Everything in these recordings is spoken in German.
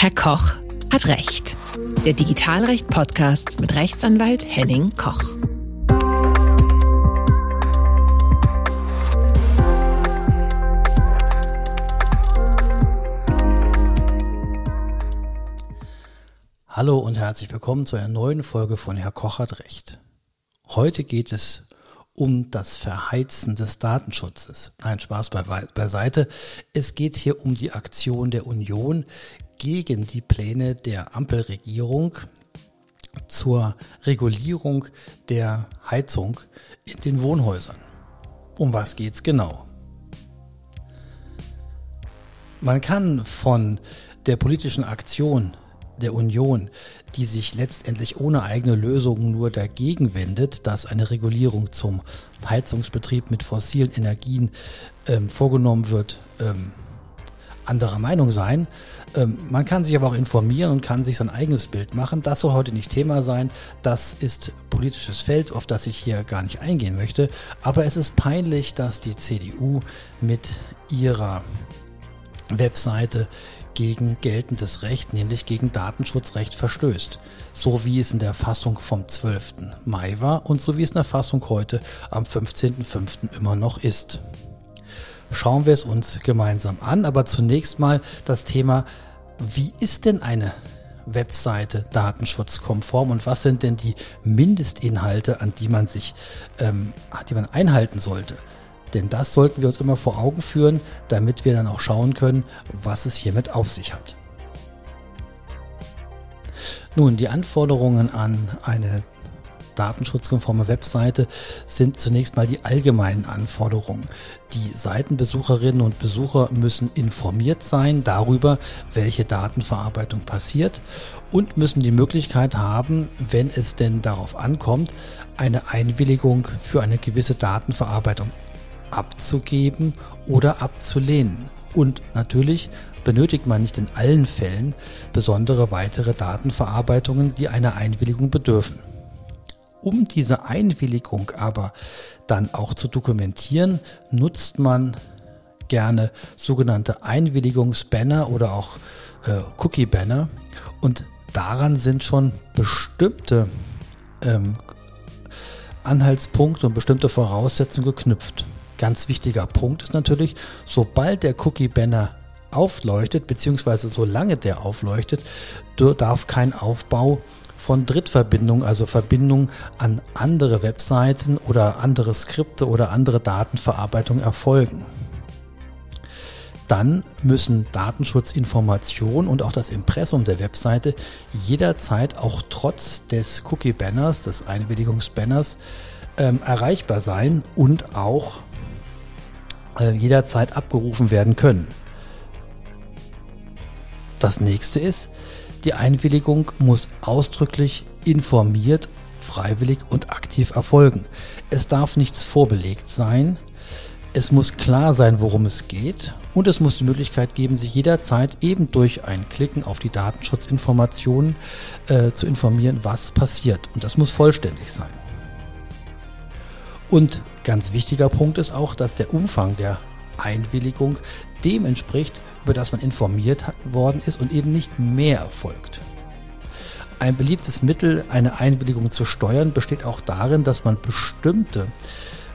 Herr Koch hat Recht. Der Digitalrecht-Podcast mit Rechtsanwalt Henning Koch. Hallo und herzlich willkommen zu einer neuen Folge von Herr Koch hat Recht. Heute geht es um das Verheizen des Datenschutzes. Nein, Spaß beiseite. Es geht hier um die Aktion der Union gegen die Pläne der Ampelregierung zur Regulierung der Heizung in den Wohnhäusern. Um was geht's genau? Man kann von der politischen Aktion der Union, die sich letztendlich ohne eigene Lösungen nur dagegen wendet, dass eine Regulierung zum Heizungsbetrieb mit fossilen Energien ähm, vorgenommen wird, ähm, anderer Meinung sein. Ähm, man kann sich aber auch informieren und kann sich sein eigenes Bild machen. Das soll heute nicht Thema sein. Das ist politisches Feld, auf das ich hier gar nicht eingehen möchte. Aber es ist peinlich, dass die CDU mit ihrer Webseite gegen geltendes Recht, nämlich gegen Datenschutzrecht verstößt. So wie es in der Fassung vom 12. Mai war und so wie es in der Fassung heute am 15.05. immer noch ist. Schauen wir es uns gemeinsam an, aber zunächst mal das Thema, wie ist denn eine Webseite datenschutzkonform und was sind denn die Mindestinhalte, an die man sich, ähm, die man einhalten sollte? Denn das sollten wir uns immer vor Augen führen, damit wir dann auch schauen können, was es hiermit auf sich hat. Nun, die Anforderungen an eine datenschutzkonforme Webseite sind zunächst mal die allgemeinen Anforderungen. Die Seitenbesucherinnen und Besucher müssen informiert sein darüber, welche Datenverarbeitung passiert und müssen die Möglichkeit haben, wenn es denn darauf ankommt, eine Einwilligung für eine gewisse Datenverarbeitung abzugeben oder abzulehnen. Und natürlich benötigt man nicht in allen Fällen besondere weitere Datenverarbeitungen, die einer Einwilligung bedürfen. Um diese Einwilligung aber dann auch zu dokumentieren, nutzt man gerne sogenannte Einwilligungsbanner oder auch äh, Cookie-Banner. Und daran sind schon bestimmte ähm, Anhaltspunkte und bestimmte Voraussetzungen geknüpft. Ganz wichtiger Punkt ist natürlich, sobald der Cookie-Banner aufleuchtet, beziehungsweise solange der aufleuchtet, darf kein Aufbau von Drittverbindungen, also Verbindungen an andere Webseiten oder andere Skripte oder andere Datenverarbeitung erfolgen. Dann müssen Datenschutzinformationen und auch das Impressum der Webseite jederzeit auch trotz des Cookie-Banners, des Einwilligungsbanners, ähm, erreichbar sein und auch äh, jederzeit abgerufen werden können. Das nächste ist, die Einwilligung muss ausdrücklich informiert, freiwillig und aktiv erfolgen. Es darf nichts vorbelegt sein. Es muss klar sein, worum es geht. Und es muss die Möglichkeit geben, sich jederzeit eben durch ein Klicken auf die Datenschutzinformationen äh, zu informieren, was passiert. Und das muss vollständig sein. Und ganz wichtiger Punkt ist auch, dass der Umfang der Einwilligung dem entspricht, über das man informiert worden ist und eben nicht mehr erfolgt. Ein beliebtes Mittel, eine Einwilligung zu steuern, besteht auch darin, dass man bestimmte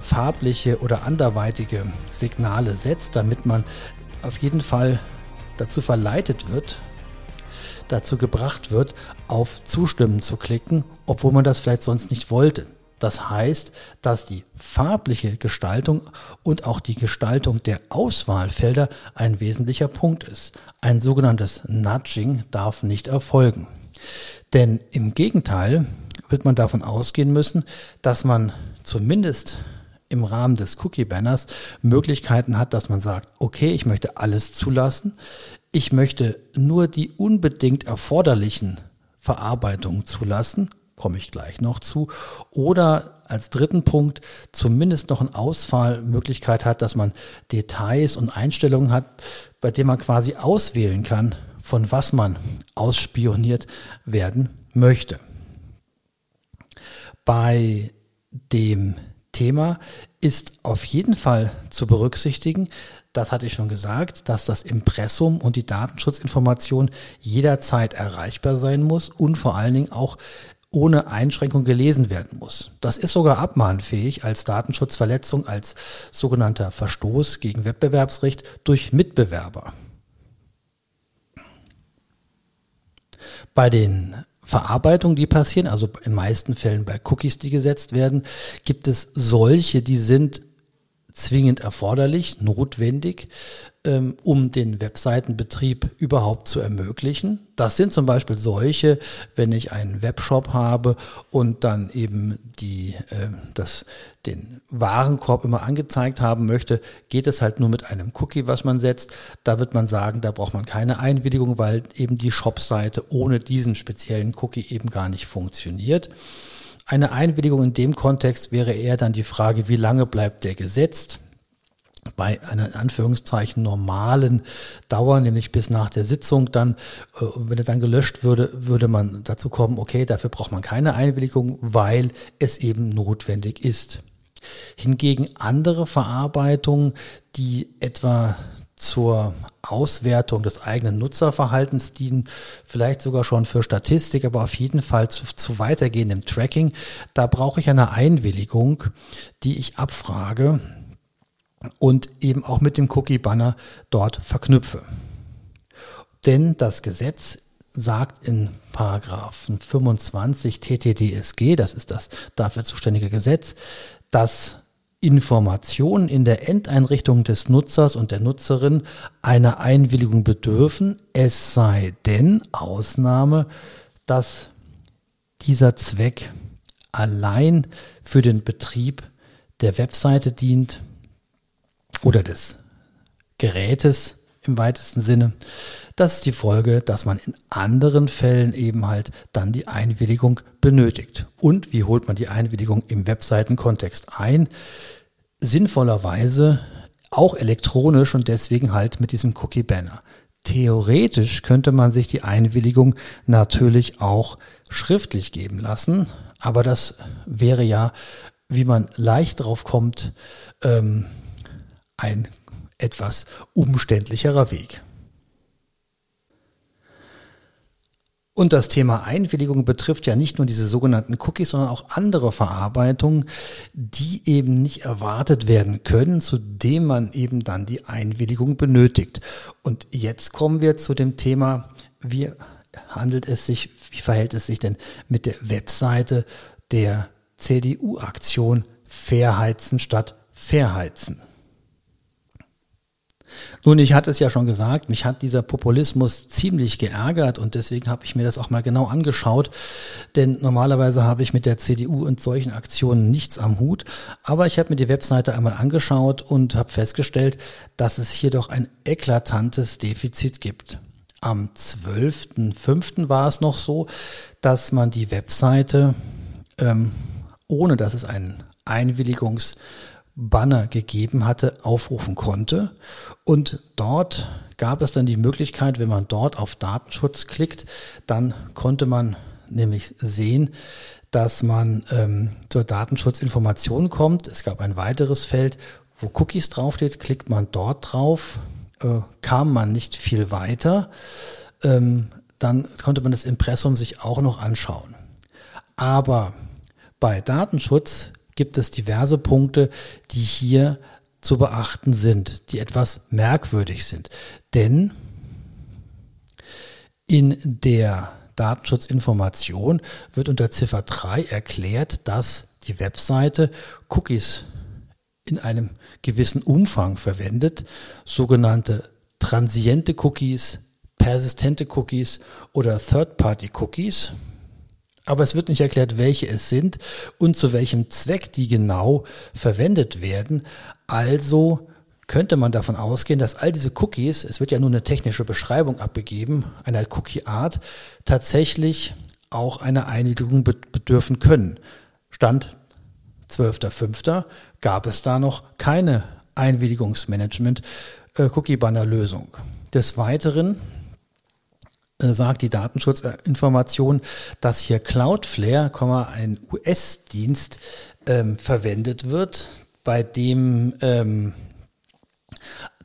farbliche oder anderweitige Signale setzt, damit man auf jeden Fall dazu verleitet wird, dazu gebracht wird, auf Zustimmen zu klicken, obwohl man das vielleicht sonst nicht wollte. Das heißt, dass die farbliche Gestaltung und auch die Gestaltung der Auswahlfelder ein wesentlicher Punkt ist. Ein sogenanntes Nudging darf nicht erfolgen. Denn im Gegenteil wird man davon ausgehen müssen, dass man zumindest im Rahmen des Cookie-Banners Möglichkeiten hat, dass man sagt, okay, ich möchte alles zulassen, ich möchte nur die unbedingt erforderlichen Verarbeitungen zulassen komme ich gleich noch zu. Oder als dritten Punkt zumindest noch eine Auswahlmöglichkeit hat, dass man Details und Einstellungen hat, bei denen man quasi auswählen kann, von was man ausspioniert werden möchte. Bei dem Thema ist auf jeden Fall zu berücksichtigen, das hatte ich schon gesagt, dass das Impressum und die Datenschutzinformation jederzeit erreichbar sein muss und vor allen Dingen auch ohne Einschränkung gelesen werden muss. Das ist sogar abmahnfähig als Datenschutzverletzung, als sogenannter Verstoß gegen Wettbewerbsrecht durch Mitbewerber. Bei den Verarbeitungen, die passieren, also in meisten Fällen bei Cookies, die gesetzt werden, gibt es solche, die sind zwingend erforderlich, notwendig, ähm, um den Webseitenbetrieb überhaupt zu ermöglichen. Das sind zum Beispiel solche, wenn ich einen Webshop habe und dann eben die, äh, das, den Warenkorb immer angezeigt haben möchte, geht es halt nur mit einem Cookie, was man setzt. Da wird man sagen, da braucht man keine Einwilligung, weil eben die Shopseite ohne diesen speziellen Cookie eben gar nicht funktioniert. Eine Einwilligung in dem Kontext wäre eher dann die Frage, wie lange bleibt der gesetzt? bei einer in Anführungszeichen normalen Dauer, nämlich bis nach der Sitzung dann, äh, wenn er dann gelöscht würde, würde man dazu kommen, okay, dafür braucht man keine Einwilligung, weil es eben notwendig ist. Hingegen andere Verarbeitungen, die etwa zur Auswertung des eigenen Nutzerverhaltens dienen, vielleicht sogar schon für Statistik, aber auf jeden Fall zu, zu weitergehendem Tracking. Da brauche ich eine Einwilligung, die ich abfrage und eben auch mit dem Cookie-Banner dort verknüpfe. Denn das Gesetz sagt in Paragraphen 25 TTDSG, das ist das dafür zuständige Gesetz, dass Informationen in der Endeinrichtung des Nutzers und der Nutzerin einer Einwilligung bedürfen, es sei denn Ausnahme, dass dieser Zweck allein für den Betrieb der Webseite dient oder des Gerätes im weitesten Sinne. Das ist die Folge, dass man in anderen Fällen eben halt dann die Einwilligung benötigt. Und wie holt man die Einwilligung im Webseitenkontext ein? Sinnvollerweise auch elektronisch und deswegen halt mit diesem Cookie Banner. Theoretisch könnte man sich die Einwilligung natürlich auch schriftlich geben lassen, aber das wäre ja, wie man leicht drauf kommt, ähm, ein etwas umständlicherer Weg. Und das Thema Einwilligung betrifft ja nicht nur diese sogenannten Cookies, sondern auch andere Verarbeitungen, die eben nicht erwartet werden können, zu dem man eben dann die Einwilligung benötigt. Und jetzt kommen wir zu dem Thema, wie handelt es sich, wie verhält es sich denn mit der Webseite der CDU-Aktion Fairheizen statt Verheizen? Nun, ich hatte es ja schon gesagt, mich hat dieser Populismus ziemlich geärgert und deswegen habe ich mir das auch mal genau angeschaut, denn normalerweise habe ich mit der CDU und solchen Aktionen nichts am Hut, aber ich habe mir die Webseite einmal angeschaut und habe festgestellt, dass es hier doch ein eklatantes Defizit gibt. Am 12.05. war es noch so, dass man die Webseite, ähm, ohne dass es einen Einwilligungs- Banner gegeben hatte, aufrufen konnte. Und dort gab es dann die Möglichkeit, wenn man dort auf Datenschutz klickt, dann konnte man nämlich sehen, dass man ähm, zur Datenschutzinformation kommt. Es gab ein weiteres Feld, wo Cookies draufsteht. Klickt man dort drauf, äh, kam man nicht viel weiter. Ähm, dann konnte man das Impressum sich auch noch anschauen. Aber bei Datenschutz gibt es diverse Punkte, die hier zu beachten sind, die etwas merkwürdig sind. Denn in der Datenschutzinformation wird unter Ziffer 3 erklärt, dass die Webseite Cookies in einem gewissen Umfang verwendet, sogenannte transiente Cookies, persistente Cookies oder Third-Party-Cookies aber es wird nicht erklärt, welche es sind und zu welchem Zweck die genau verwendet werden. Also könnte man davon ausgehen, dass all diese Cookies, es wird ja nur eine technische Beschreibung abgegeben, einer Cookie-Art, tatsächlich auch einer Einwilligung bedürfen können. Stand 12.05. gab es da noch keine Einwilligungsmanagement-Cookie-Banner-Lösung. Äh, Des Weiteren sagt die Datenschutzinformation, dass hier Cloudflare, ein US-Dienst, ähm, verwendet wird, bei dem ähm,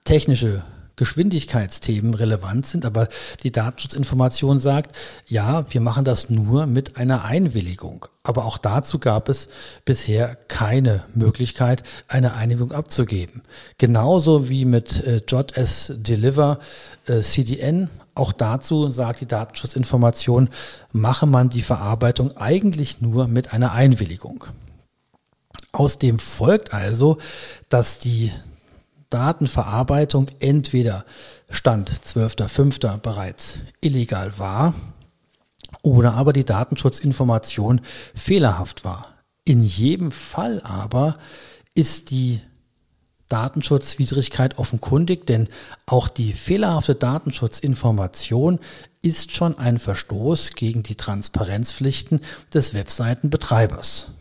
technische Geschwindigkeitsthemen relevant sind, aber die Datenschutzinformation sagt, ja, wir machen das nur mit einer Einwilligung. Aber auch dazu gab es bisher keine Möglichkeit, eine Einwilligung abzugeben. Genauso wie mit äh, JS Deliver äh, CDN. Auch dazu sagt die Datenschutzinformation, mache man die Verarbeitung eigentlich nur mit einer Einwilligung. Aus dem folgt also, dass die Datenverarbeitung entweder Stand 12.05. bereits illegal war oder aber die Datenschutzinformation fehlerhaft war. In jedem Fall aber ist die Datenschutzwidrigkeit offenkundig, denn auch die fehlerhafte Datenschutzinformation ist schon ein Verstoß gegen die Transparenzpflichten des Webseitenbetreibers.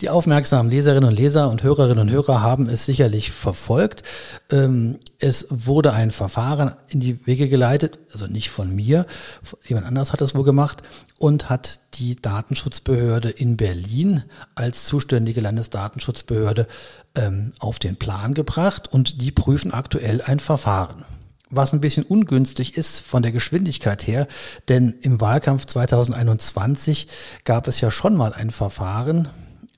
Die aufmerksamen Leserinnen und Leser und Hörerinnen und Hörer haben es sicherlich verfolgt. Ähm, es wurde ein Verfahren in die Wege geleitet, also nicht von mir, jemand anders hat das wohl gemacht und hat die Datenschutzbehörde in Berlin als zuständige Landesdatenschutzbehörde ähm, auf den Plan gebracht und die prüfen aktuell ein Verfahren was ein bisschen ungünstig ist von der Geschwindigkeit her, denn im Wahlkampf 2021 gab es ja schon mal ein Verfahren,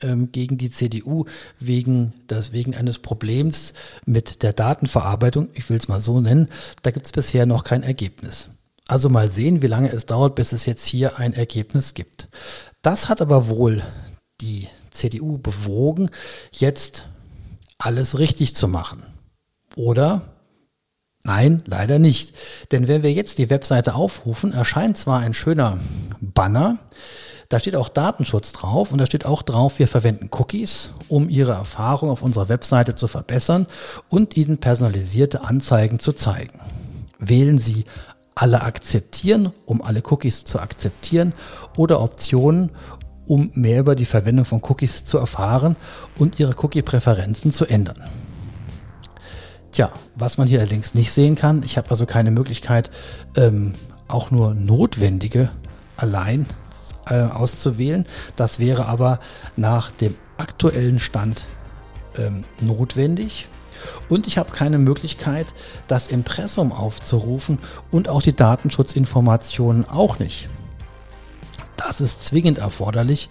ähm, gegen die CDU wegen, das, wegen eines Problems mit der Datenverarbeitung, ich will es mal so nennen, da gibt es bisher noch kein Ergebnis. Also mal sehen, wie lange es dauert, bis es jetzt hier ein Ergebnis gibt. Das hat aber wohl die CDU bewogen, jetzt alles richtig zu machen. Oder? Nein, leider nicht. Denn wenn wir jetzt die Webseite aufrufen, erscheint zwar ein schöner Banner, da steht auch Datenschutz drauf und da steht auch drauf, wir verwenden Cookies, um Ihre Erfahrung auf unserer Webseite zu verbessern und Ihnen personalisierte Anzeigen zu zeigen. Wählen Sie alle akzeptieren, um alle Cookies zu akzeptieren oder Optionen, um mehr über die Verwendung von Cookies zu erfahren und Ihre Cookie-Präferenzen zu ändern. Tja, was man hier allerdings nicht sehen kann, ich habe also keine Möglichkeit, ähm, auch nur notwendige allein äh, auszuwählen. Das wäre aber nach dem aktuellen Stand ähm, notwendig. Und ich habe keine Möglichkeit, das Impressum aufzurufen und auch die Datenschutzinformationen auch nicht. Das ist zwingend erforderlich,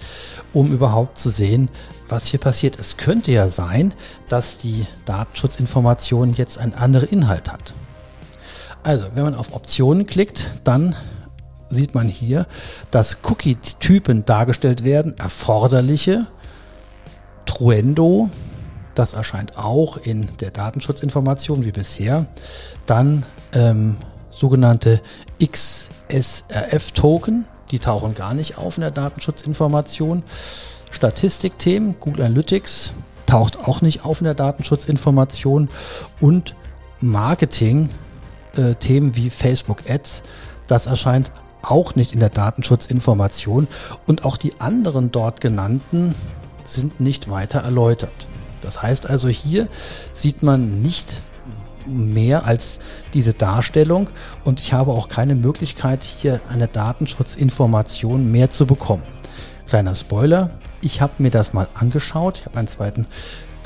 um überhaupt zu sehen, was hier passiert. Es könnte ja sein, dass die Datenschutzinformation jetzt einen anderen Inhalt hat. Also, wenn man auf Optionen klickt, dann sieht man hier, dass Cookie-Typen dargestellt werden, erforderliche, Truendo, das erscheint auch in der Datenschutzinformation wie bisher, dann ähm, sogenannte XSRF-Token, die tauchen gar nicht auf in der Datenschutzinformation. Statistikthemen, Google Analytics taucht auch nicht auf in der Datenschutzinformation. Und Marketing-Themen äh, wie Facebook Ads, das erscheint auch nicht in der Datenschutzinformation und auch die anderen dort genannten sind nicht weiter erläutert. Das heißt also, hier sieht man nicht mehr als diese Darstellung und ich habe auch keine Möglichkeit, hier eine Datenschutzinformation mehr zu bekommen. Kleiner Spoiler, ich habe mir das mal angeschaut, ich habe einen zweiten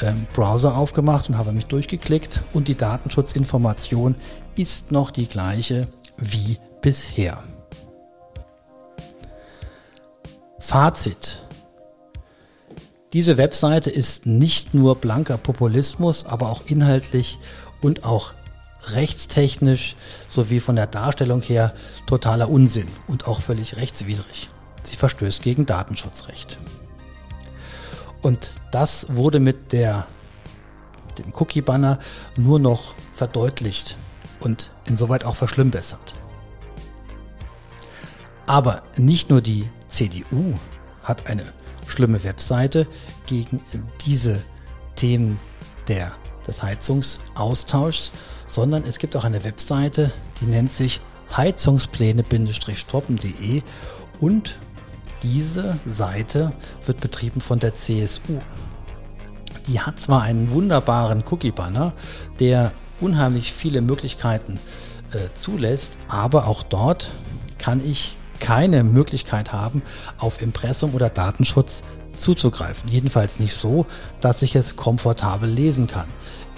ähm, Browser aufgemacht und habe mich durchgeklickt und die Datenschutzinformation ist noch die gleiche wie bisher. Fazit. Diese Webseite ist nicht nur blanker Populismus, aber auch inhaltlich und auch rechtstechnisch sowie von der Darstellung her totaler Unsinn und auch völlig rechtswidrig. Sie verstößt gegen Datenschutzrecht. Und das wurde mit der, dem Cookie-Banner nur noch verdeutlicht und insoweit auch verschlimmbessert. Aber nicht nur die CDU hat eine schlimme Webseite gegen diese Themen der, des Heizungsaustauschs, sondern es gibt auch eine Webseite, die nennt sich heizungspläne-stroppen.de und diese Seite wird betrieben von der CSU. Die hat zwar einen wunderbaren Cookie-Banner, der unheimlich viele Möglichkeiten äh, zulässt, aber auch dort kann ich keine Möglichkeit haben, auf Impressum oder Datenschutz zuzugreifen. Jedenfalls nicht so, dass ich es komfortabel lesen kann.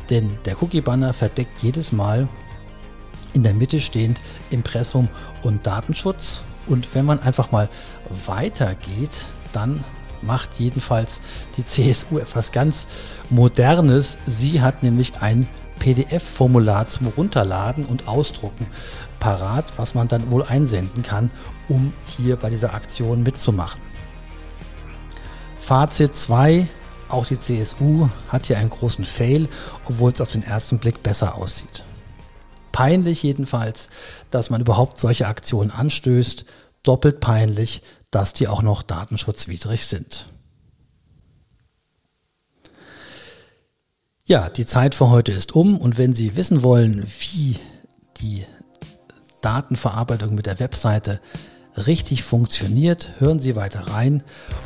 Denn der Cookie-Banner verdeckt jedes Mal in der Mitte stehend Impressum und Datenschutz. Und wenn man einfach mal weitergeht, dann macht jedenfalls die CSU etwas ganz Modernes. Sie hat nämlich ein PDF-Formular zum Runterladen und Ausdrucken parat, was man dann wohl einsenden kann, um hier bei dieser Aktion mitzumachen. Fazit 2. Auch die CSU hat hier einen großen Fail, obwohl es auf den ersten Blick besser aussieht. Peinlich jedenfalls, dass man überhaupt solche Aktionen anstößt. Doppelt peinlich, dass die auch noch datenschutzwidrig sind. Ja, die Zeit für heute ist um und wenn Sie wissen wollen, wie die Datenverarbeitung mit der Webseite richtig funktioniert, hören Sie weiter rein.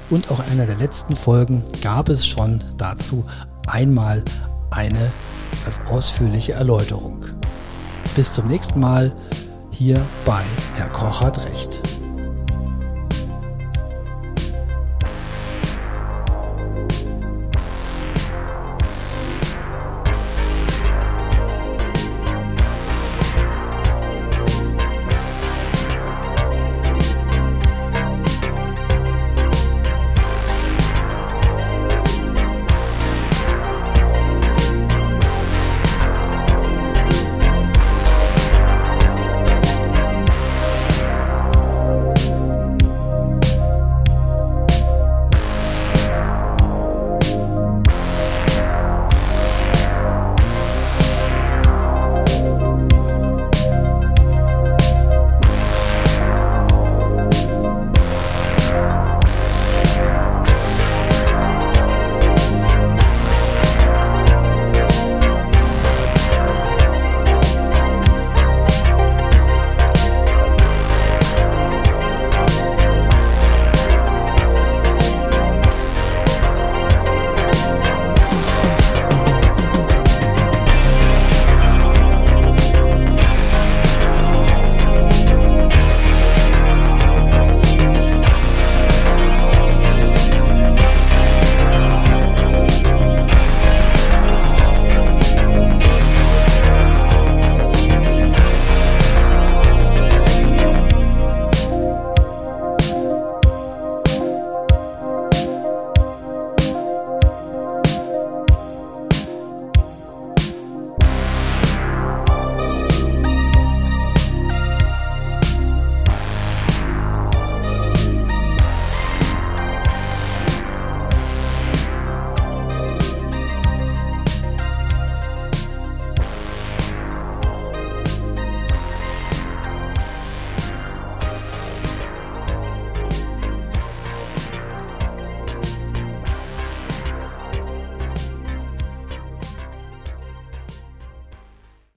Und auch in einer der letzten Folgen gab es schon dazu einmal eine ausführliche Erläuterung. Bis zum nächsten Mal hier bei Herr Koch hat Recht.